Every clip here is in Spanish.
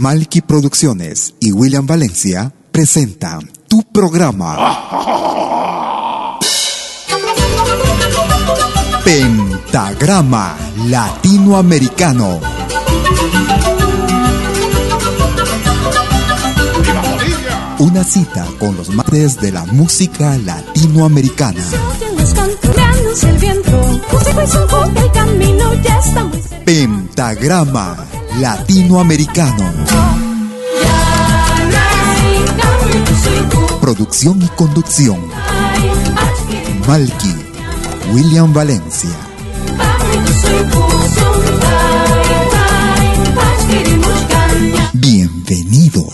Malky Producciones y William Valencia presentan tu programa. Pentagrama Latinoamericano. Una cita con los madres de la música latinoamericana. Pentagrama Latinoamericano. Producción y conducción. Malky, William Valencia. Bienvenidos.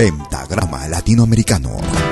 Pentagrama Latinoamericano.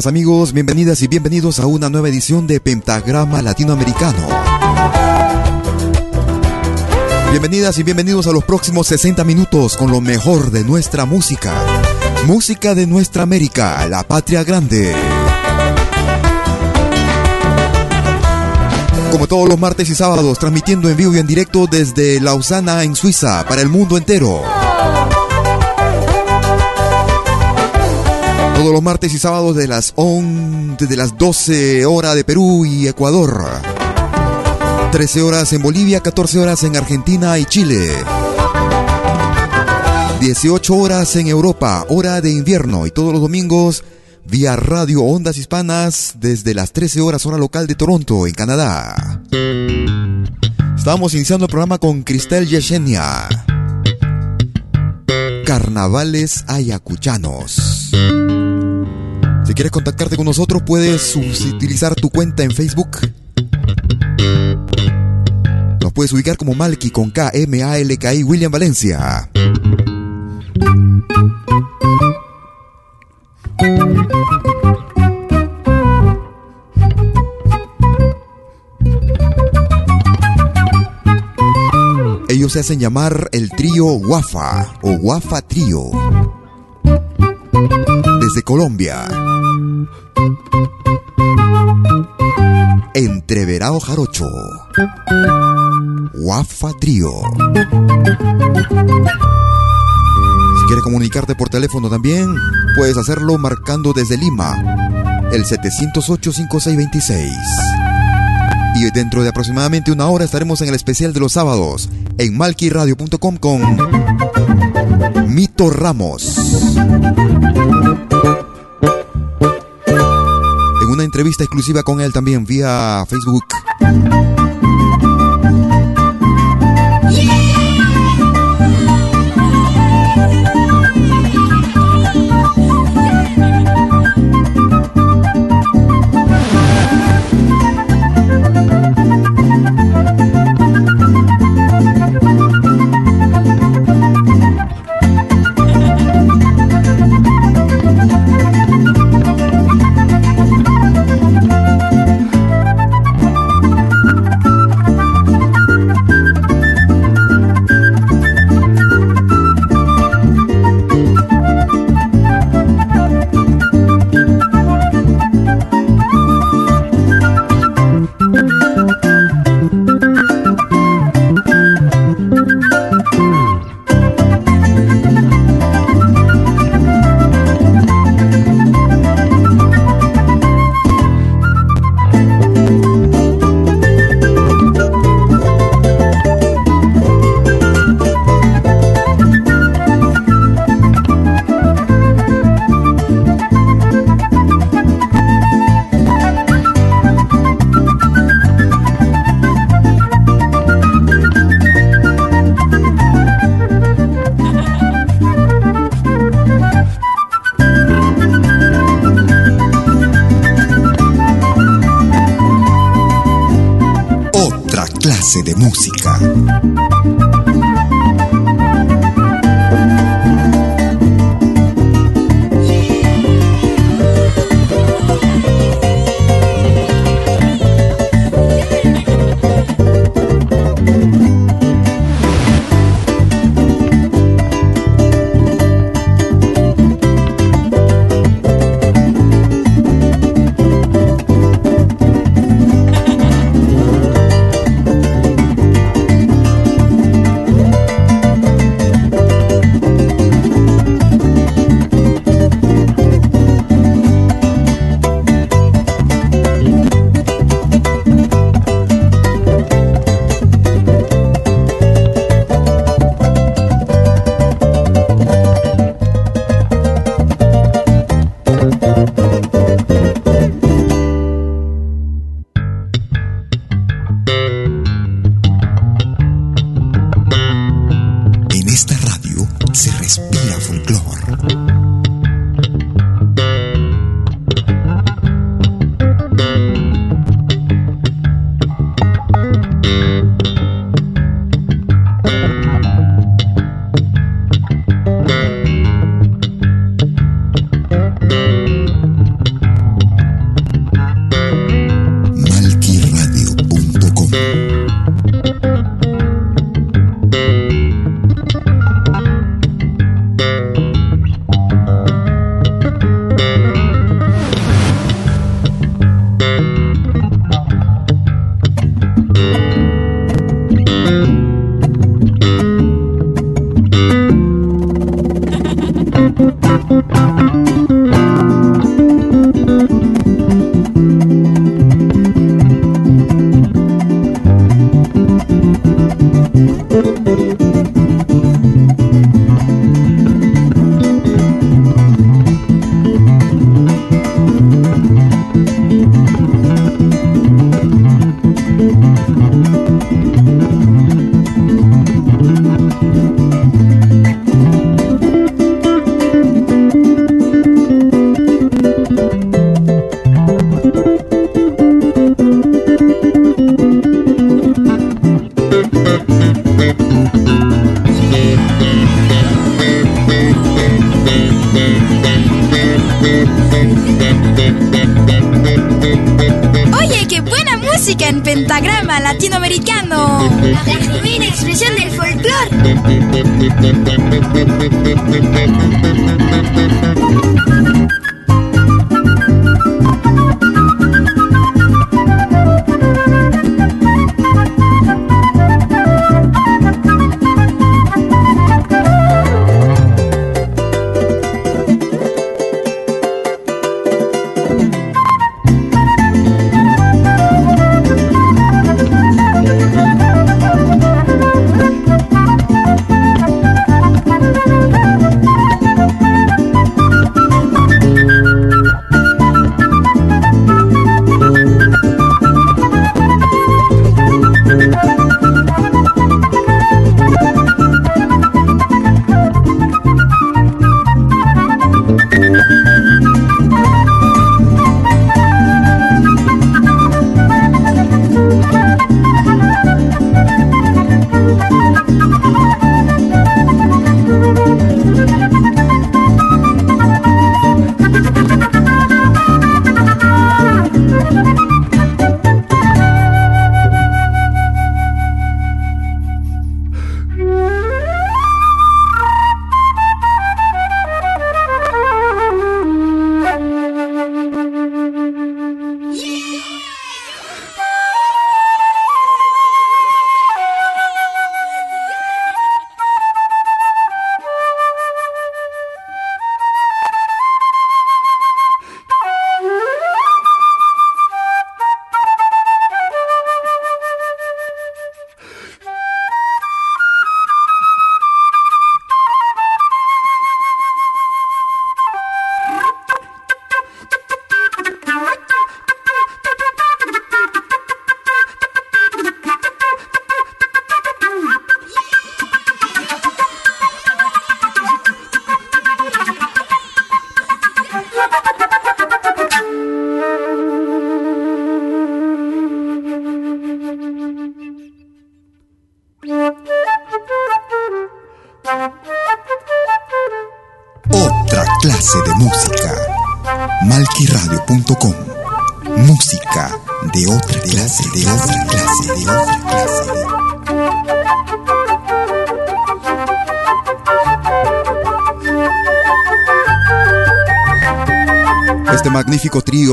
Amigos? Bienvenidas y bienvenidos a una nueva edición de Pentagrama Latinoamericano. Bienvenidas y bienvenidos a los próximos 60 minutos con lo mejor de nuestra música. Música de nuestra América, la patria grande. Como todos los martes y sábados, transmitiendo en vivo y en directo desde Lausana, en Suiza, para el mundo entero. Todos los martes y sábados de las, on, desde las 12 horas de Perú y Ecuador. 13 horas en Bolivia, 14 horas en Argentina y Chile. 18 horas en Europa, hora de invierno. Y todos los domingos vía Radio Ondas Hispanas desde las 13 horas hora local de Toronto, en Canadá. Estamos iniciando el programa con Cristel Yesenia. Carnavales Ayacuchanos. Si quieres contactarte con nosotros, puedes utilizar tu cuenta en Facebook. Nos puedes ubicar como Malky con K, M, A, L, K, I, William Valencia. Ellos se hacen llamar el trío Wafa o Wafa Trío. Desde Colombia. Entreverado Jarocho. Wafa Trío. Si quieres comunicarte por teléfono también, puedes hacerlo marcando desde Lima el 708-5626. Y dentro de aproximadamente una hora estaremos en el especial de los sábados en malquiradio.com con Mito Ramos. Una entrevista exclusiva con él también vía Facebook.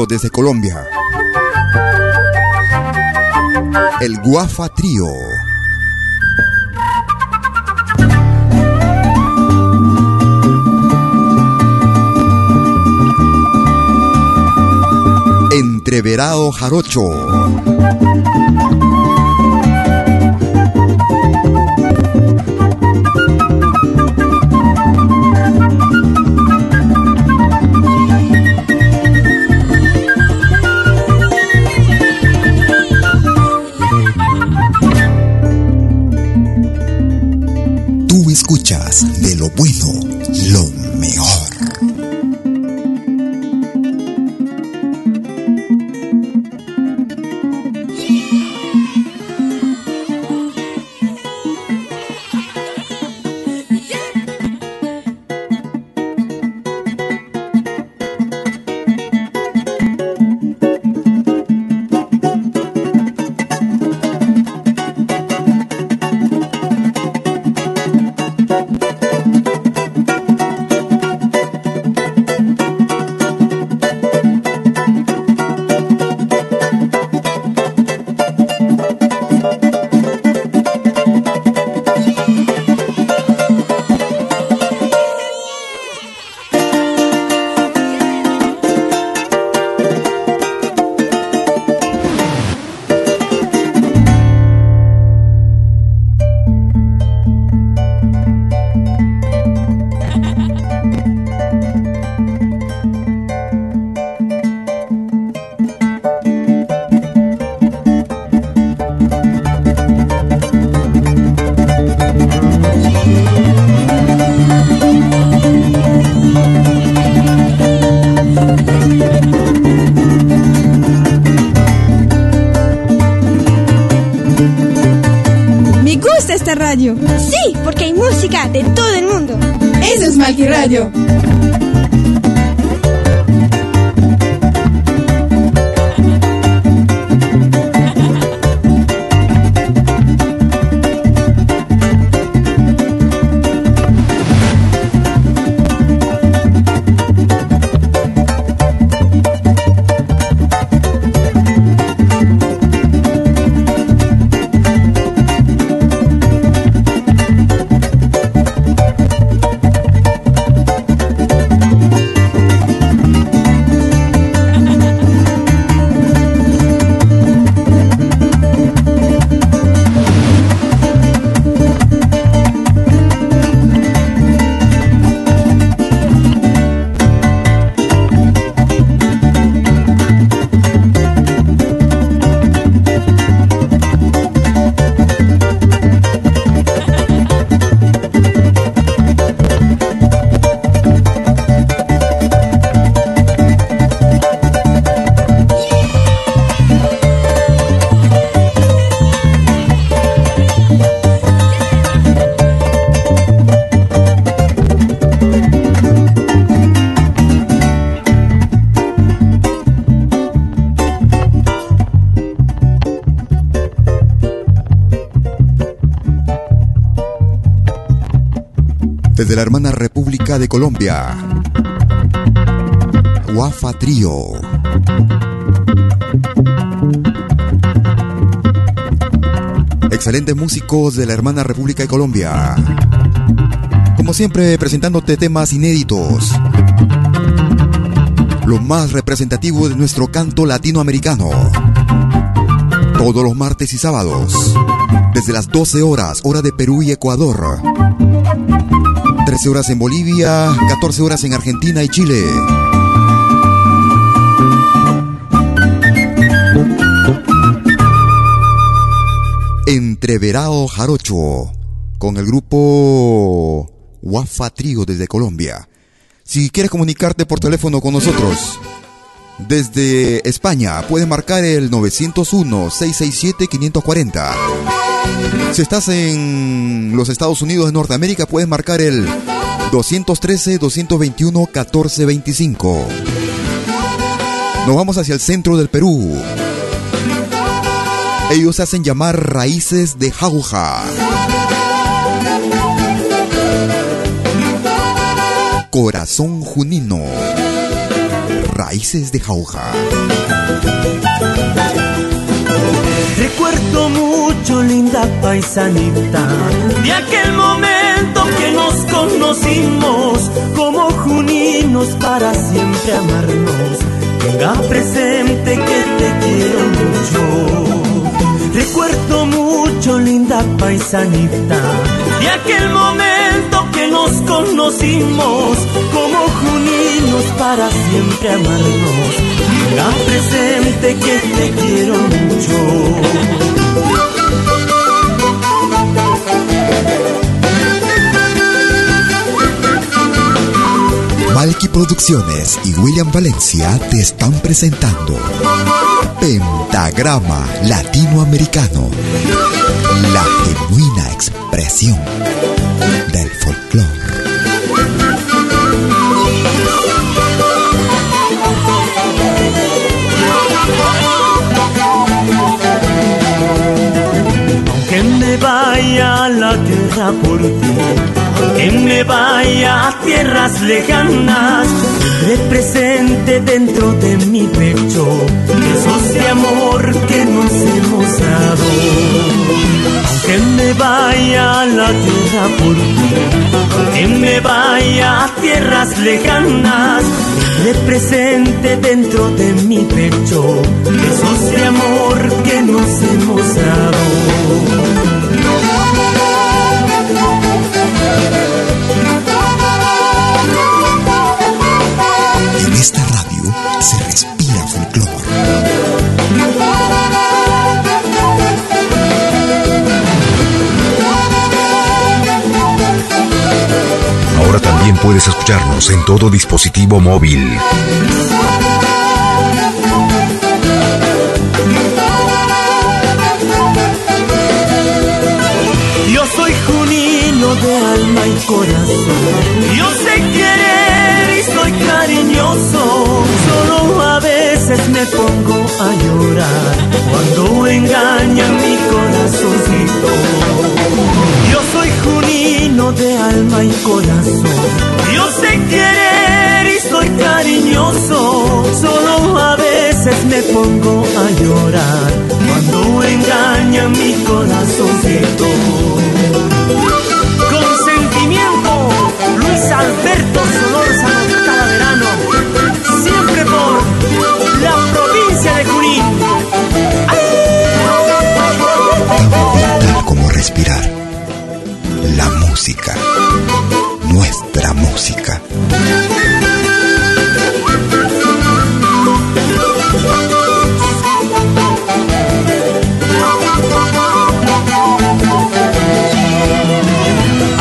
Desde Colombia. El Guafa Trío. Entreverado Jarocho. Escuchas de lo bueno, lo gusta esta radio. Sí, porque hay música de todo el mundo. Eso es Malqui Desde la hermana República de Colombia. Guafa Trío. Excelentes músicos de la hermana República de Colombia. Como siempre, presentándote temas inéditos. Lo más representativo de nuestro canto latinoamericano. Todos los martes y sábados. Desde las 12 horas, hora de Perú y Ecuador. 13 horas en Bolivia, 14 horas en Argentina y Chile. Entreverado Jarocho, con el grupo Wafa Trío desde Colombia. Si quieres comunicarte por teléfono con nosotros, desde España, puedes marcar el 901-667-540. Si estás en los Estados Unidos de Norteamérica, puedes marcar el 213-221-1425. Nos vamos hacia el centro del Perú. Ellos hacen llamar raíces de jauja. Corazón Junino. Raíces de jauja. Recuerdo mucho, linda paisanita, de aquel momento que nos conocimos como juninos para siempre amarnos. Tenga presente que te quiero mucho. Recuerdo mucho, linda paisanita, de aquel momento que nos conocimos como juninos para siempre amarnos. Tenga presente que te quiero mucho. Malky Producciones y William Valencia te están presentando Pentagrama Latinoamericano, la genuina expresión del folclore. Vaya a la guerra por ti que me vaya a tierras lejanas, represente dentro de mi pecho esos de amor que nos hemos dado. Aunque me vaya a la tierra por ti, que me vaya a tierras lejanas, represente dentro de mi pecho esos de amor que nos hemos dado. También puedes escucharnos en todo dispositivo móvil. Yo soy junino de alma y corazón. Yo sé querer y soy cariñoso. Solo a veces me pongo a llorar cuando engaña mi corazoncito. Junino de alma y corazón. Yo sé querer y soy cariñoso. Solo a veces me pongo a llorar cuando engaña mi corazoncito. Con sentimiento, Luis Alberto Solórzano Talaverano, siempre por la provincia de Junín. Como respirar. Nuestra música.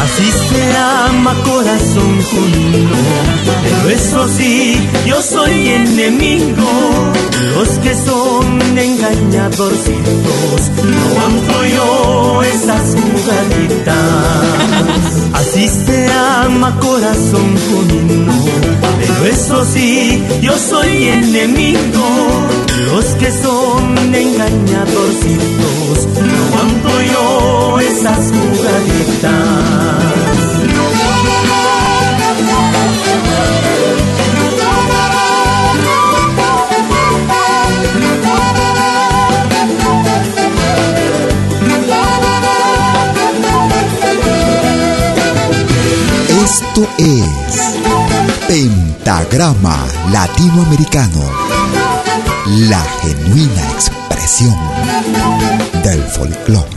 Así se ama corazón junino, pero eso sí, yo soy enemigo. Los que son engañadorcitos, no ando yo Así se ama corazón junino, pero eso sí, yo soy enemigo. Los que son engañadorcitos, no ando yo esas jugaditas. Es Pentagrama Latinoamericano. La genuina expresión del folclore.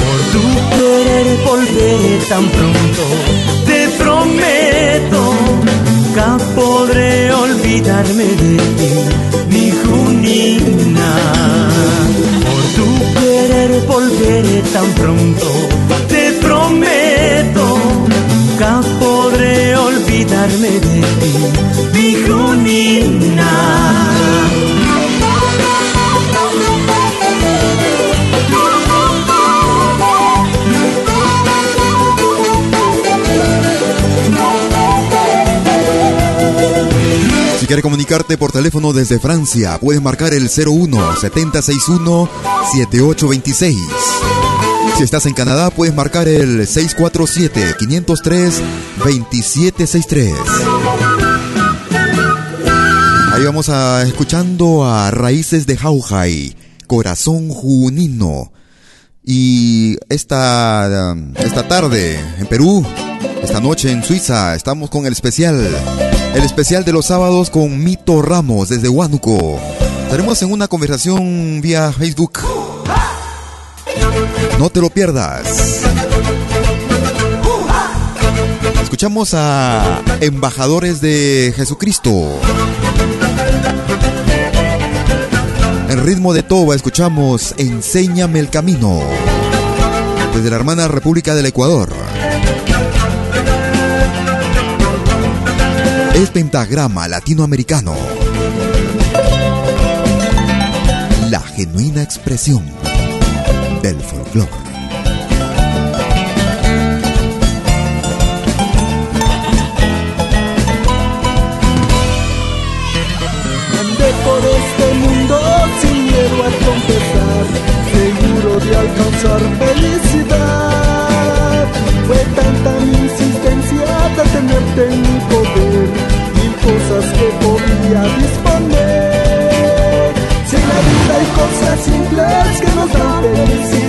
Por tu querer volveré tan pronto, te prometo, nunca podré olvidarme de ti, mi Junina. Tan pronto, te prometo, nunca podré olvidarme de ti, mi Junina. Quieres comunicarte por teléfono desde Francia, puedes marcar el 01 761 7826. Si estás en Canadá, puedes marcar el 647 503 2763. Ahí vamos a escuchando a Raíces de Jaujay, Corazón Junino. Y esta, esta tarde en Perú, esta noche en Suiza, estamos con el especial, el especial de los sábados con Mito Ramos desde Huánuco. Estaremos en una conversación vía Facebook. No te lo pierdas. Escuchamos a embajadores de Jesucristo. En ritmo de toba escuchamos Enséñame el camino. Desde la hermana República del Ecuador. El pentagrama latinoamericano. La genuina expresión del folclore. por este mundo sin miedo a confesar, seguro de alcanzar felicidad. Fue tanta mi insistencia de tenerte en felicidad,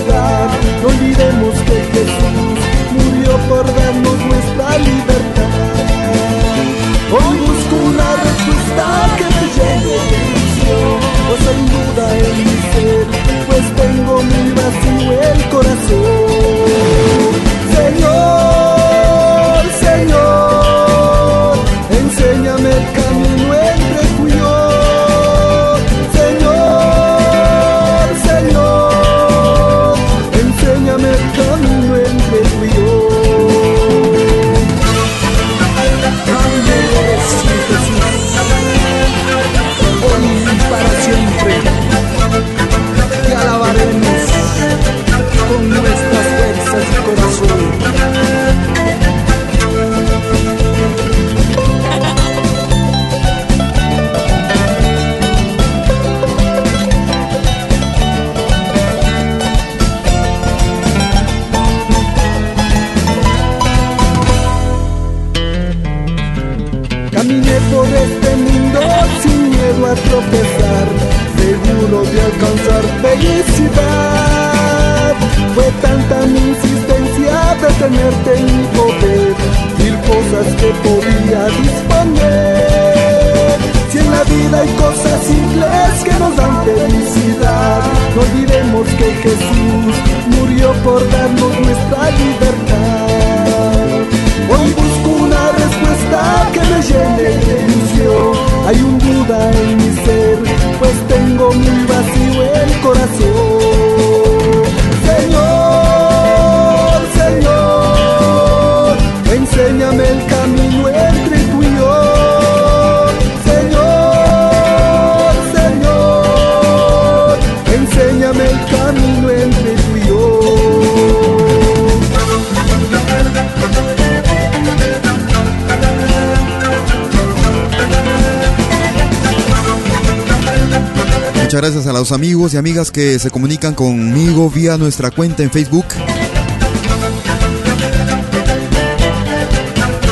los amigos y amigas que se comunican conmigo vía nuestra cuenta en Facebook.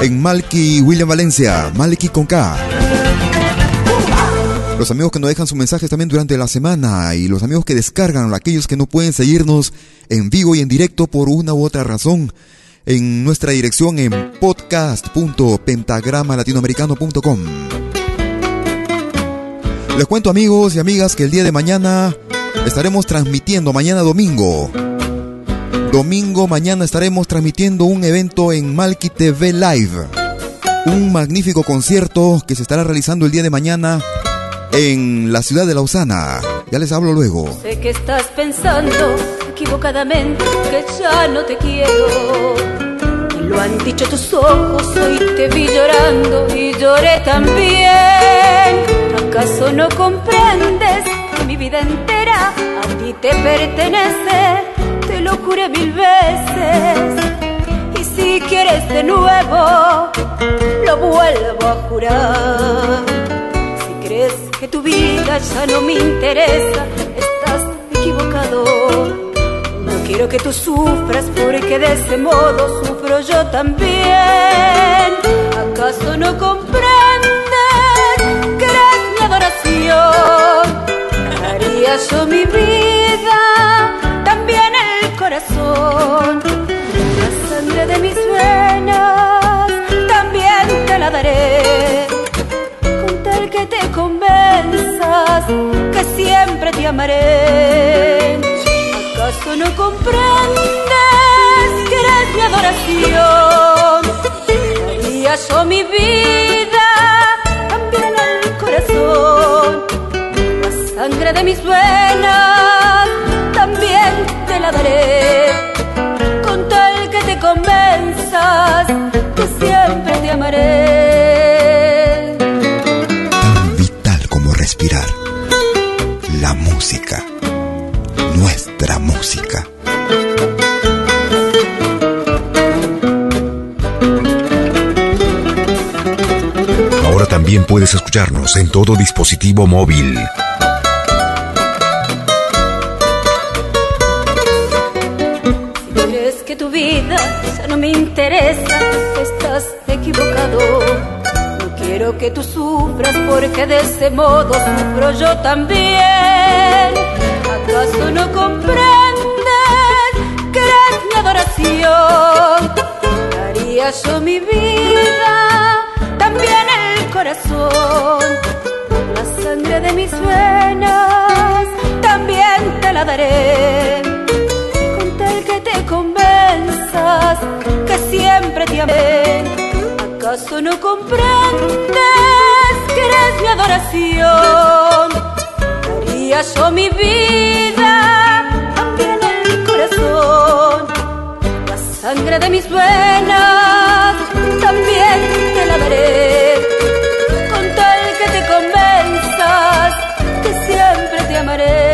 En Malky William Valencia, Malky con K. Los amigos que nos dejan sus mensajes también durante la semana y los amigos que descargan, aquellos que no pueden seguirnos en vivo y en directo por una u otra razón, en nuestra dirección en podcast.pentagramalatinoamericano.com. Les cuento amigos y amigas que el día de mañana estaremos transmitiendo, mañana domingo. Domingo mañana estaremos transmitiendo un evento en Malki TV Live. Un magnífico concierto que se estará realizando el día de mañana en la ciudad de Lausana. Ya les hablo luego. Sé que estás pensando equivocadamente que ya no te quiero. Lo han dicho tus ojos, hoy te vi llorando y lloré también. ¿Acaso no comprendes que mi vida entera a ti te pertenece? Te lo juré mil veces. Y si quieres de nuevo, lo vuelvo a jurar. tu vida ya no me interesa, estás equivocado. No quiero que tú sufras porque de ese modo sufro yo también. ¿Acaso no comprendes que adoración? Daría yo mi vida, también el corazón, la sangre de mis venas, también te la daré que te convenzas que siempre te amaré. ¿Acaso no comprendes que eres mi adoración? Daría yo mi vida, sangre de mis venas también te la daré. Con tal que te convenzas que siempre te amaré. respirar. La música. Nuestra música. Ahora también puedes escucharnos en todo dispositivo móvil. No me interesa, estás equivocado quiero que tú sufras porque de ese modo sufro yo también. ¿Acaso no comprendes que eres mi adoración? Daría yo mi vida, también el corazón, la sangre de mis venas, también te la daré. ¿Acaso no comprendes que eres mi adoración? Daría yo mi vida, también el corazón, la sangre de mis venas, también te la daré, con tal que te convenzas que siempre te amaré.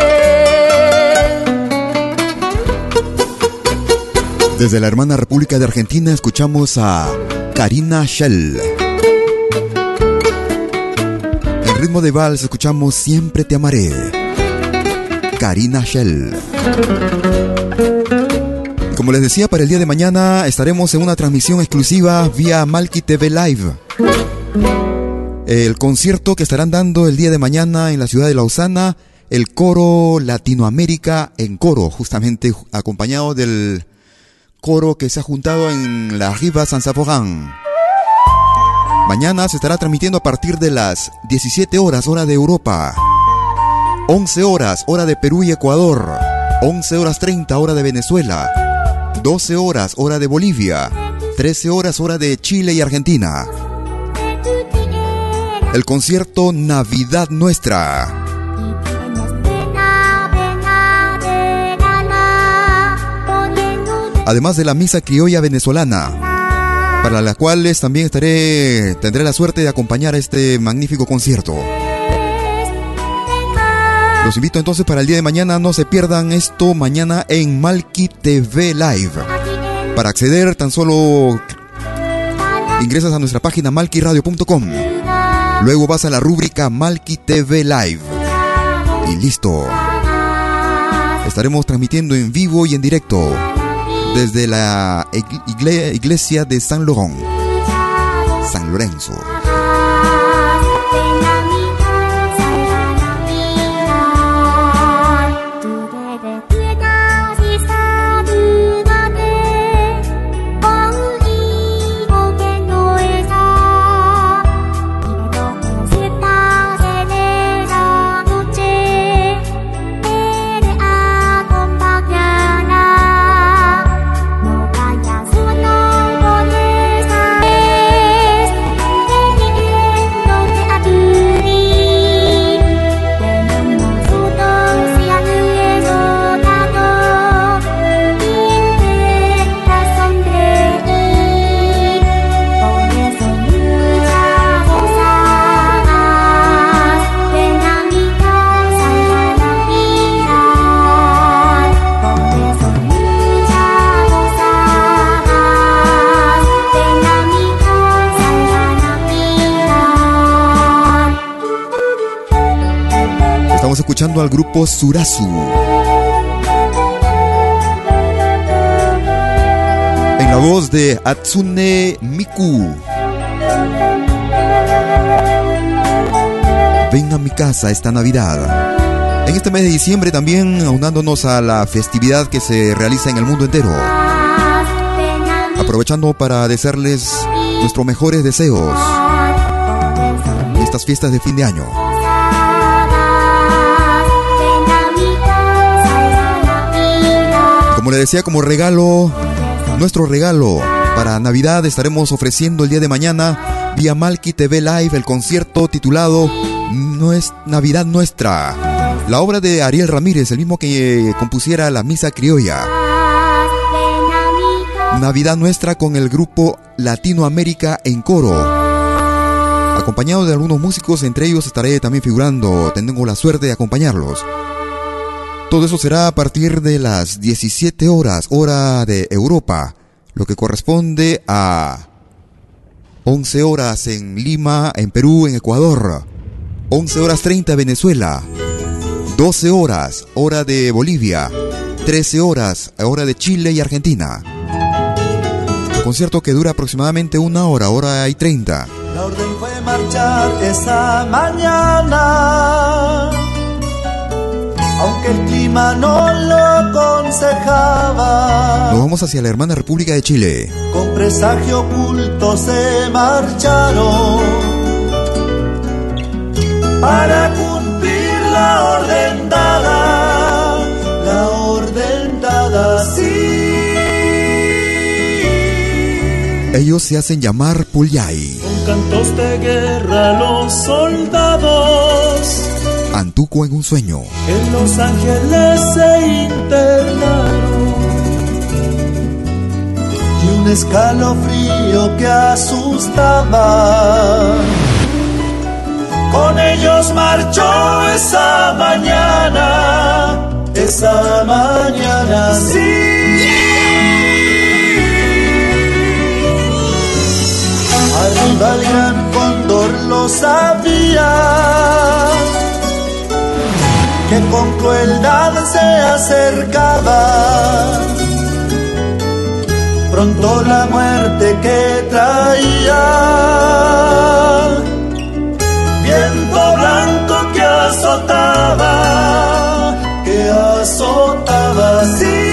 Desde la hermana República de Argentina escuchamos a Karina Shell. En ritmo de vals escuchamos Siempre te amaré. Karina Shell. como les decía, para el día de mañana estaremos en una transmisión exclusiva vía Malki TV Live. El concierto que estarán dando el día de mañana en la ciudad de Lausana, el coro Latinoamérica en coro, justamente acompañado del coro que se ha juntado en la Riva San Saforán. Mañana se estará transmitiendo a partir de las 17 horas hora de Europa, 11 horas hora de Perú y Ecuador, 11 horas 30 hora de Venezuela, 12 horas hora de Bolivia, 13 horas hora de Chile y Argentina. El concierto Navidad Nuestra además de la misa criolla venezolana, para las cuales también estaré, tendré la suerte de acompañar a este magnífico concierto. Los invito entonces para el día de mañana, no se pierdan esto mañana en Malki TV Live. Para acceder tan solo ingresas a nuestra página malkiradio.com. Luego vas a la rúbrica Malki TV Live. Y listo. Estaremos transmitiendo en vivo y en directo desde la iglesia de San Lorenzo. San Lorenzo. Al grupo Surasu. En la voz de Atsune Miku. Ven a mi casa esta Navidad. En este mes de diciembre también aunándonos a la festividad que se realiza en el mundo entero. Aprovechando para desearles nuestros mejores deseos. Estas fiestas de fin de año. Como le decía, como regalo, nuestro regalo para Navidad estaremos ofreciendo el día de mañana vía Malki TV Live el concierto titulado No es Navidad Nuestra. La obra de Ariel Ramírez, el mismo que compusiera la misa criolla. Navidad Nuestra con el grupo Latinoamérica en coro. Acompañado de algunos músicos, entre ellos estaré también figurando, tengo la suerte de acompañarlos. Todo eso será a partir de las 17 horas, hora de Europa, lo que corresponde a 11 horas en Lima, en Perú, en Ecuador, 11 horas 30 Venezuela, 12 horas, hora de Bolivia, 13 horas, hora de Chile y Argentina. concierto que dura aproximadamente una hora, hora y 30. La orden fue marchar esa mañana aunque el clima no lo aconsejaba. Nos vamos hacia la hermana República de Chile. Con presagio oculto se marcharon para cumplir la orden dada, la orden dada sí. Ellos se hacen llamar Pulyay. Con cantos de guerra los soldados Antuco en un sueño. En Los Ángeles se internaron y un escalofrío que asustaba. Con ellos marchó esa mañana, esa mañana sí. Arriba el gran cóndor lo sabía que con crueldad se acercaba. Pronto la muerte que traía, viento blanco que azotaba, que azotaba así.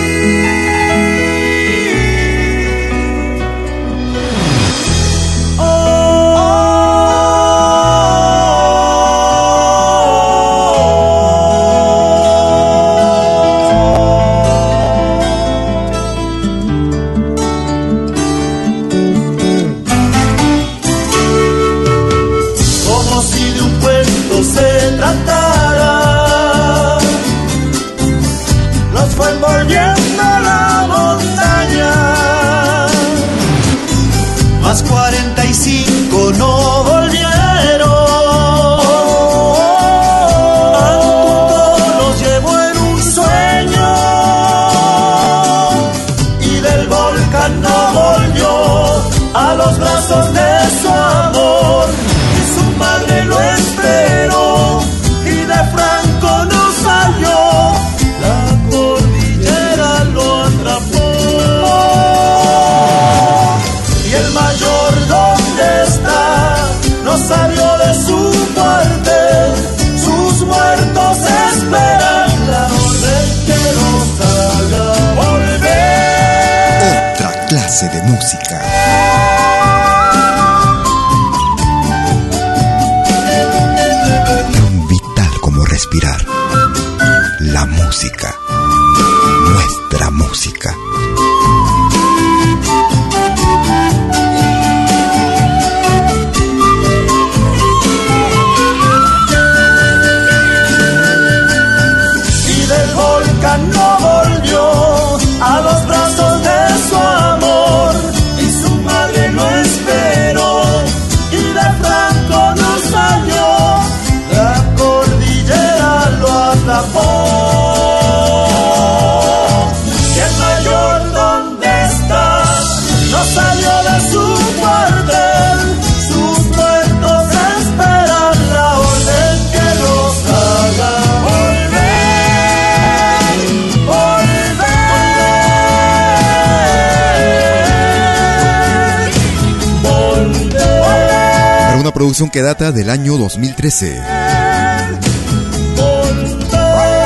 Que data del año 2013.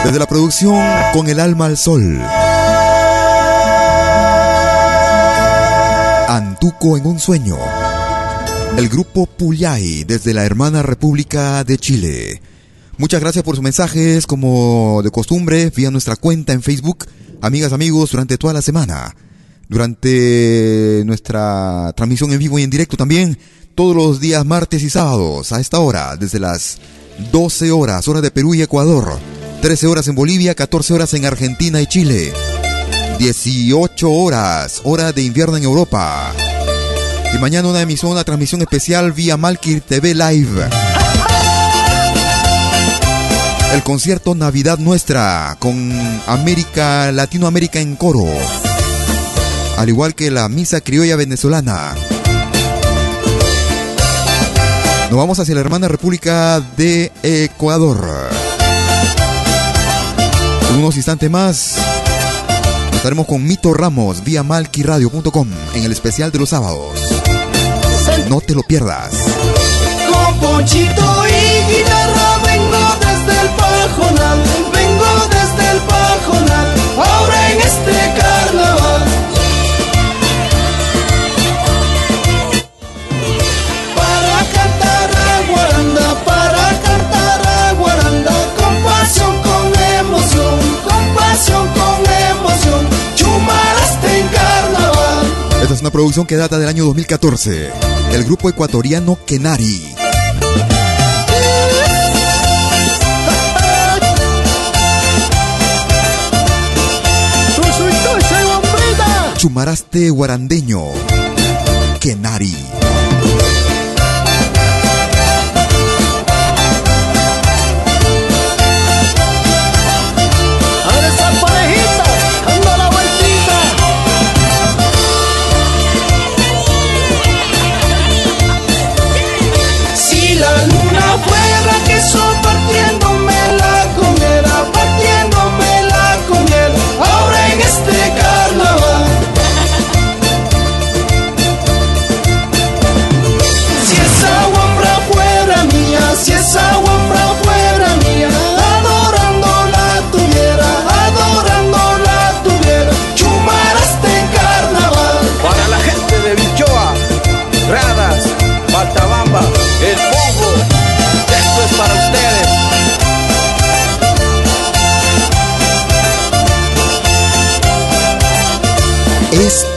Desde la producción Con el alma al sol. Antuco en un sueño. El grupo Puyay desde la hermana República de Chile. Muchas gracias por sus mensajes, como de costumbre, vía nuestra cuenta en Facebook, amigas, amigos, durante toda la semana. Durante nuestra transmisión en vivo y en directo también, todos los días martes y sábados, a esta hora, desde las 12 horas, hora de Perú y Ecuador, 13 horas en Bolivia, 14 horas en Argentina y Chile, 18 horas, hora de invierno en Europa. Y mañana una emisión, una transmisión especial vía Malkir TV Live. El concierto Navidad Nuestra con América, Latinoamérica en coro. Al igual que la misa criolla venezolana. Nos vamos hacia la hermana República de Ecuador. En unos instantes más estaremos con Mito Ramos vía malquiradio.com en el especial de los sábados. No te lo pierdas. Con ponchito y una producción que data del año 2014. El grupo ecuatoriano Kenari. Chumaraste guarandeño. Kenari.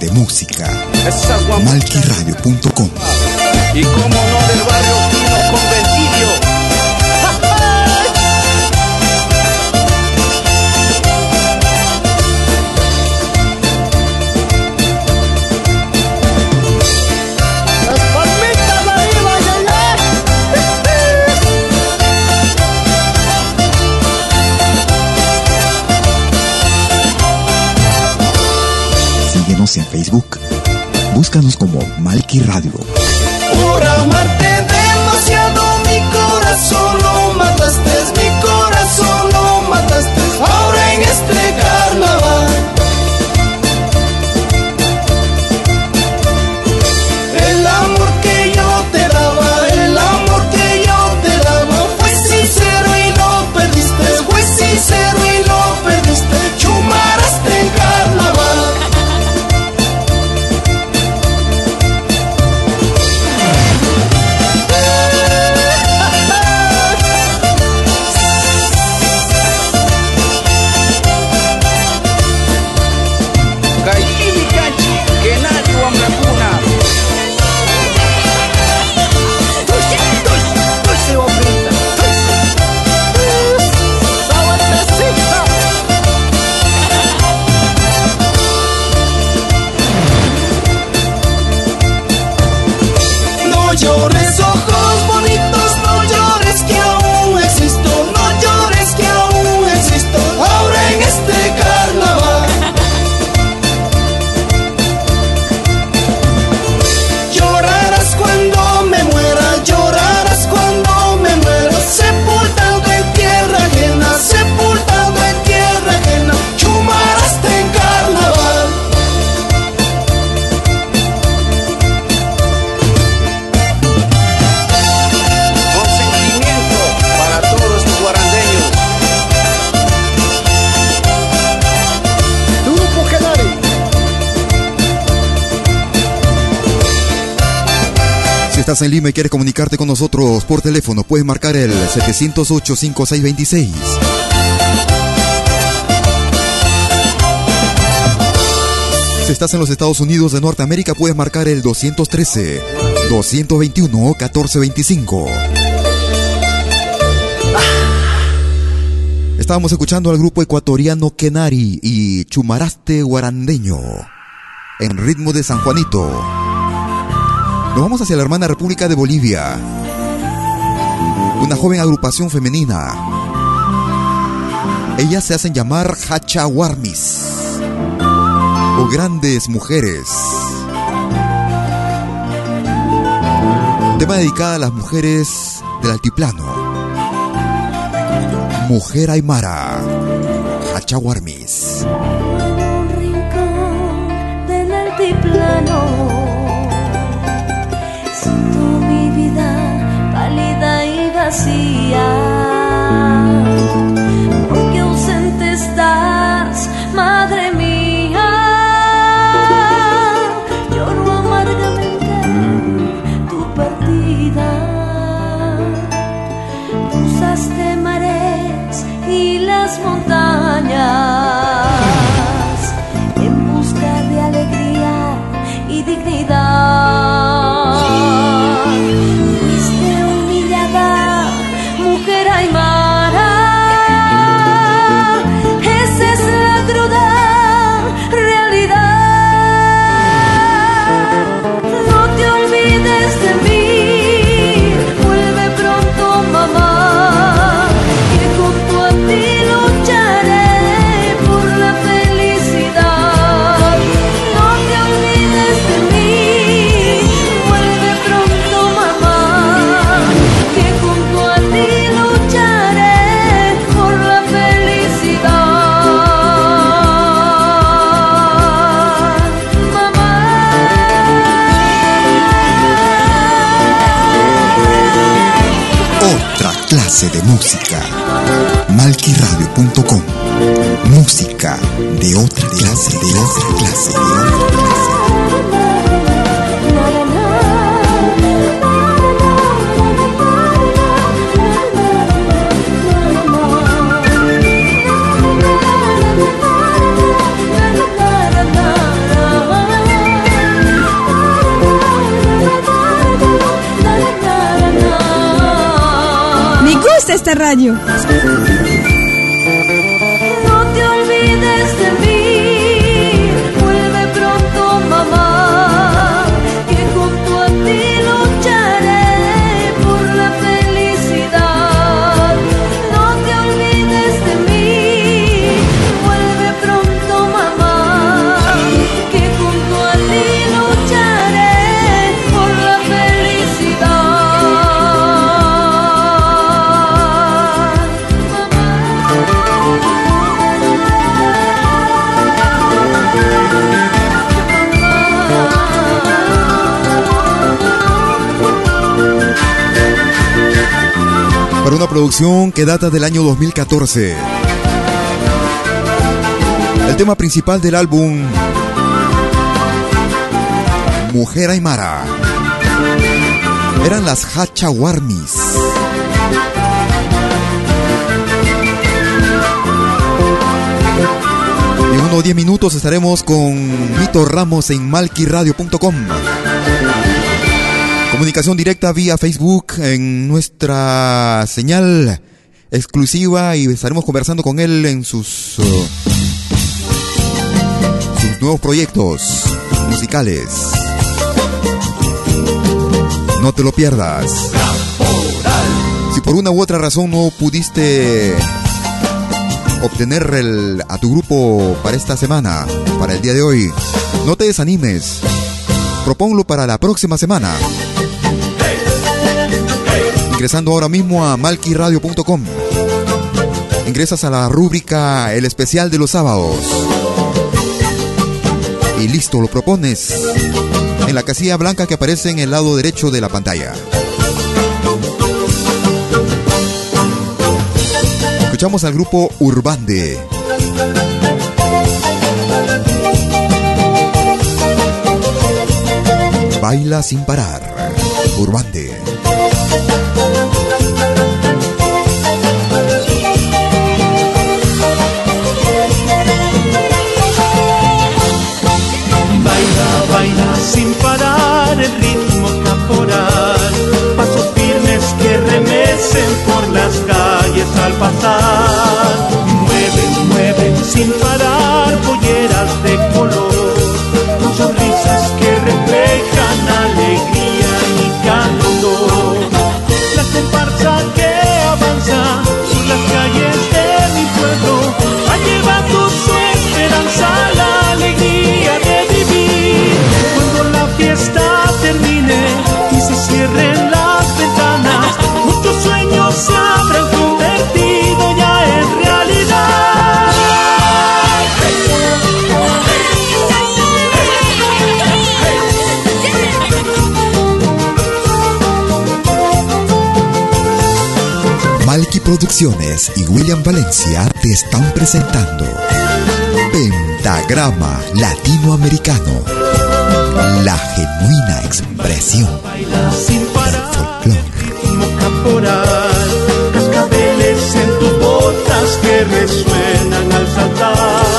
De música. Malquiradio.com y como no del barrio Búscanos como Malqui Radio. yo estás en Lima y quieres comunicarte con nosotros por teléfono, puedes marcar el 708-5626. Si estás en los Estados Unidos de Norteamérica, puedes marcar el 213-221-1425. Estábamos escuchando al grupo ecuatoriano Kenari y Chumaraste Guarandeño en ritmo de San Juanito. Nos vamos hacia la hermana República de Bolivia. Una joven agrupación femenina. Ellas se hacen llamar Hachawarmis o grandes mujeres. Tema dedicado a las mujeres del altiplano. Mujer Aymara, Hachawarmis. Siento mi vida pálida y vacía. De otra clase, de otra clase, de otra clase. Me gusta esta radio. Producción que data del año 2014. El tema principal del álbum Mujer Aymara eran las Hachawarmis. En unos 10 minutos estaremos con Mito Ramos en malquiradio.com. Comunicación directa vía Facebook en nuestra señal exclusiva y estaremos conversando con él en sus, uh, sus nuevos proyectos musicales. No te lo pierdas. Si por una u otra razón no pudiste obtener el- a tu grupo para esta semana, para el día de hoy, no te desanimes. Proponlo para la próxima semana. Ingresando ahora mismo a malquiradio.com. Ingresas a la rúbrica El especial de los sábados. Y listo, lo propones en la casilla blanca que aparece en el lado derecho de la pantalla. Escuchamos al grupo Urbande. Baila sin parar Urbande. Producciones y William Valencia te están presentando Pentagrama Latinoamericano, la genuina expresión del parar. folclore. ritmo caporal, cascabeles en tus botas que resuenan al saltar.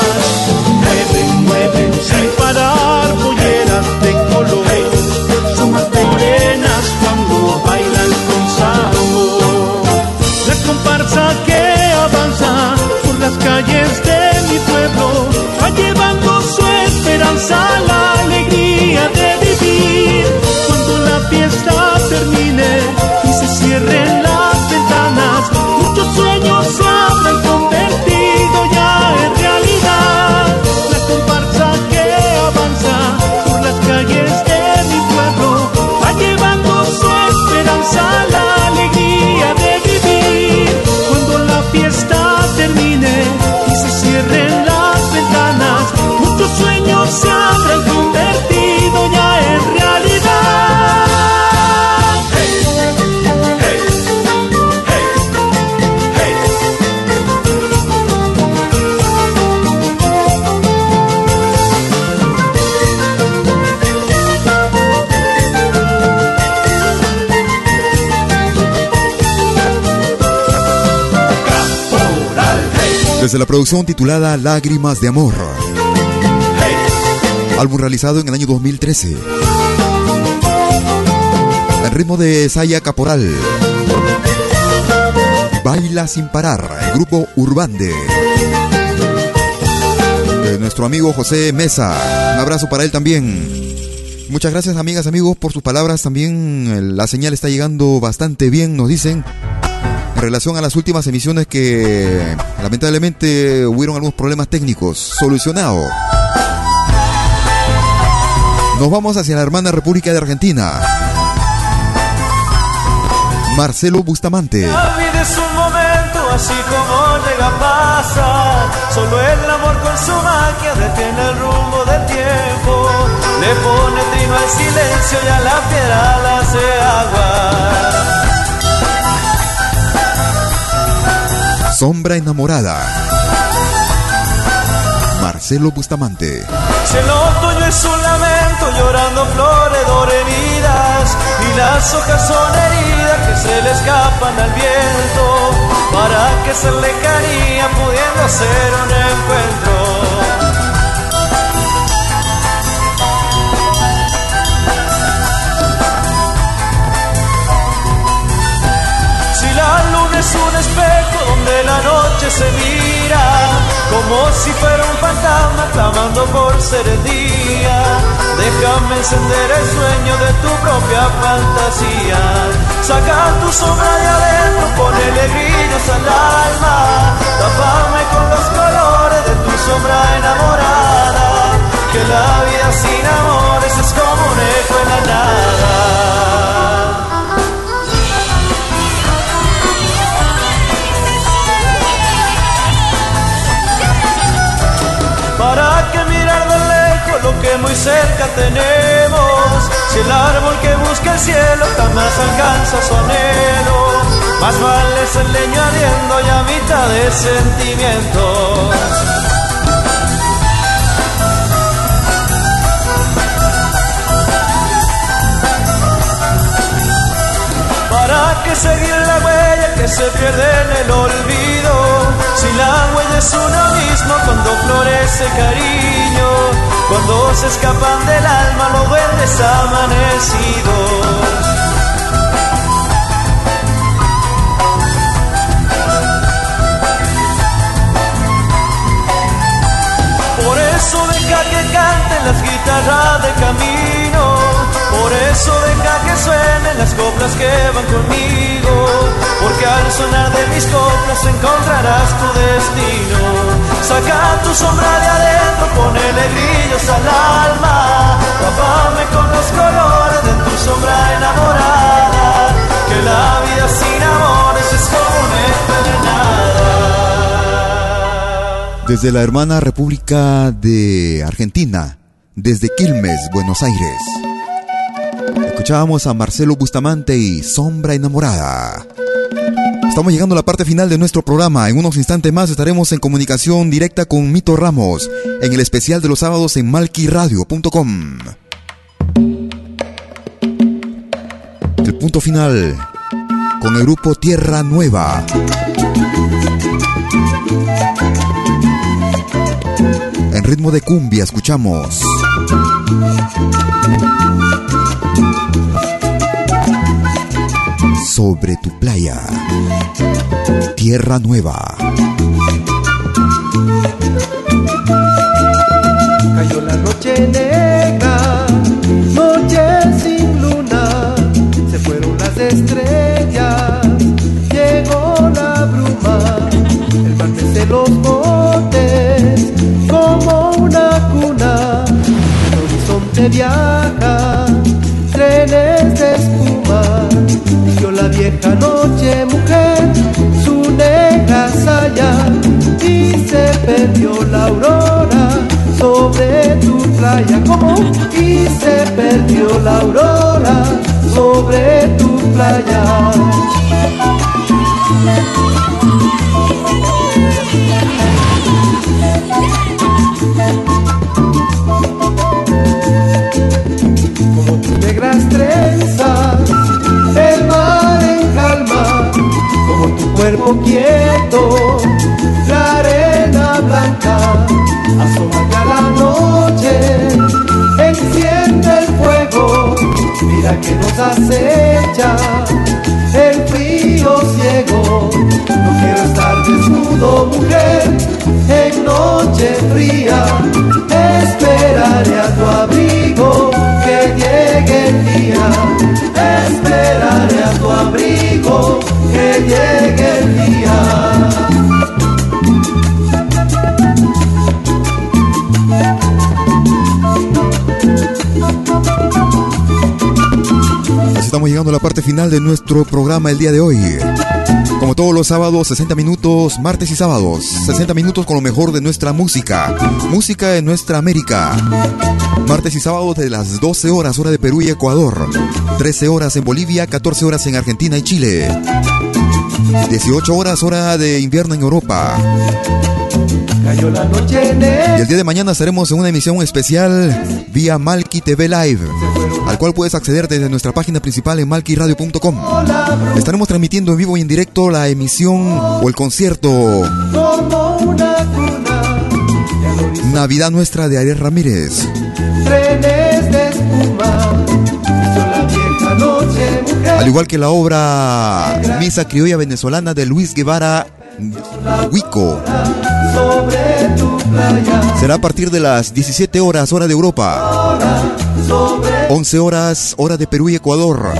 Desde la producción titulada Lágrimas de Amor, álbum realizado en el año 2013. El ritmo de Saya Caporal. Baila sin parar, el grupo Urbande. De nuestro amigo José Mesa. Un abrazo para él también. Muchas gracias amigas, amigos, por sus palabras. También eh, la señal está llegando bastante bien, nos dicen. Relación a las últimas emisiones que lamentablemente hubieron algunos problemas técnicos. Solucionado. Nos vamos hacia la hermana República de Argentina. Marcelo Bustamante. La vida es un momento así como llega a pasar. Solo el amor con su magia detiene el rumbo del tiempo. Le pone trino al silencio y a la piedra la hace agua. Sombra enamorada. Marcelo Bustamante. Si el otoño es un lamento llorando floredor heridas y las hojas son heridas que se le escapan al viento para que se lejanía pudiendo ser un encuentro. Si la luna es un espejo donde la noche se mira, como si fuera un fantasma clamando por ser el día. Déjame encender el sueño de tu propia fantasía. Saca tu sombra de adentro, ponele brillos al alma. Tapame con los colores de tu sombra enamorada. Que la vida sin amores es como un eco en la nada. Que muy cerca tenemos? Si el árbol que busca el cielo jamás alcanza su anhelo, más vale ser leño ardiendo y a mitad de sentimientos. Que seguir la huella que se pierde en el olvido. Si la huella es uno mismo cuando florece cariño, cuando se escapan del alma los duendes amanecidos. Por eso deja que canten las guitarras de camino. Por eso deja que suenen las coplas que van conmigo. Porque al sonar de mis coplas encontrarás tu destino. Saca tu sombra de adentro, ponele grillos al alma. Tapame con los colores de tu sombra enamorada. Que la vida sin amores es como una. Desde la hermana República de Argentina, desde Quilmes, Buenos Aires. Escuchábamos a Marcelo Bustamante y Sombra Enamorada. Estamos llegando a la parte final de nuestro programa. En unos instantes más estaremos en comunicación directa con Mito Ramos en el especial de los sábados en malquiradio.com. El punto final con el grupo Tierra Nueva. En ritmo de cumbia escuchamos. Sobre tu playa. Tierra Nueva. Cayó la noche negra, noche sin luna, se fueron las estrellas, llegó la bruma, el mar de los montes, como una cuna, el horizonte viaja, la vieja noche mujer, su negra saya, y se perdió la aurora sobre tu playa como y se perdió la aurora sobre tu playa. Como tus negras trenzas, como tu cuerpo quieto, la arena blanca, asómate a la noche, enciende el fuego, mira que nos acecha. El frío ciego. No quiero estar desnudo, mujer, en noche fría, esperaré a tu abrigo. Que llegue el día, esperaré a tu abrigo estamos llegando a la parte final de nuestro programa el día de hoy. Como todos los sábados, 60 minutos, martes y sábados, 60 minutos con lo mejor de nuestra música. Música de nuestra América. Martes y sábados de las 12 horas, hora de Perú y Ecuador. 13 horas en Bolivia, 14 horas en Argentina y Chile. 18 horas, hora de invierno en Europa. Cayó la noche Y el día de mañana estaremos en una emisión especial vía Malki TV Live, al cual puedes acceder desde nuestra página principal en malquiradio.com. Estaremos transmitiendo en vivo y en directo la emisión o el concierto Navidad Nuestra de Ariel Ramírez. Al igual que la obra Misa Criolla Venezolana de Luis Guevara Huico. Será a partir de las 17 horas, hora de Europa. 11 horas, hora de Perú y Ecuador.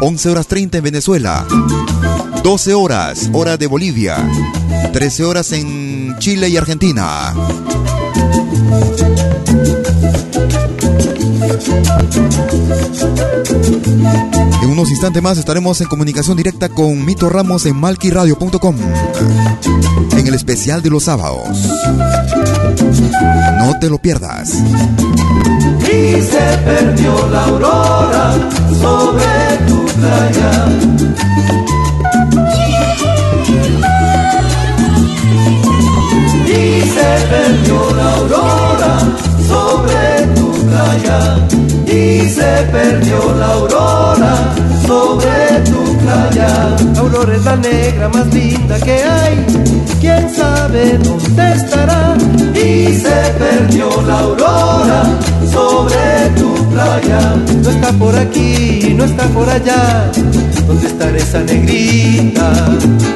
11 horas 30 en Venezuela. 12 horas, hora de Bolivia. 13 horas en Chile y Argentina. En unos instantes más estaremos en comunicación directa con Mito Ramos en malquiradio.com en el especial de los sábados. No te lo pierdas. y se perdió la aurora sobre tu playa. Y se perdió la aurora sobre tu playa. Y se perdió la aurora sobre tu playa. flor es la negra más linda que hay. Quién sabe dónde estará. Y se perdió la aurora sobre tu playa. No está por aquí, no está por allá. ¿Dónde estará esa negrita?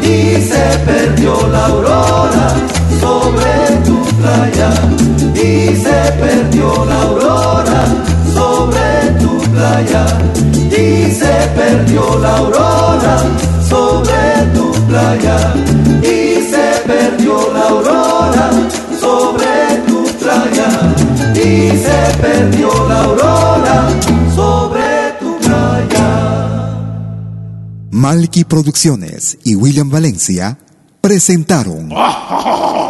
Y se perdió la aurora sobre tu playa. Y se perdió la aurora playa. Y se perdió la aurora sobre tu playa. Y se perdió la aurora sobre tu playa. Y se perdió la aurora sobre tu playa. Malky Producciones y William Valencia presentaron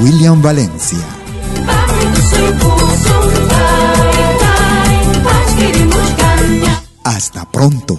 William Valencia. Hasta pronto.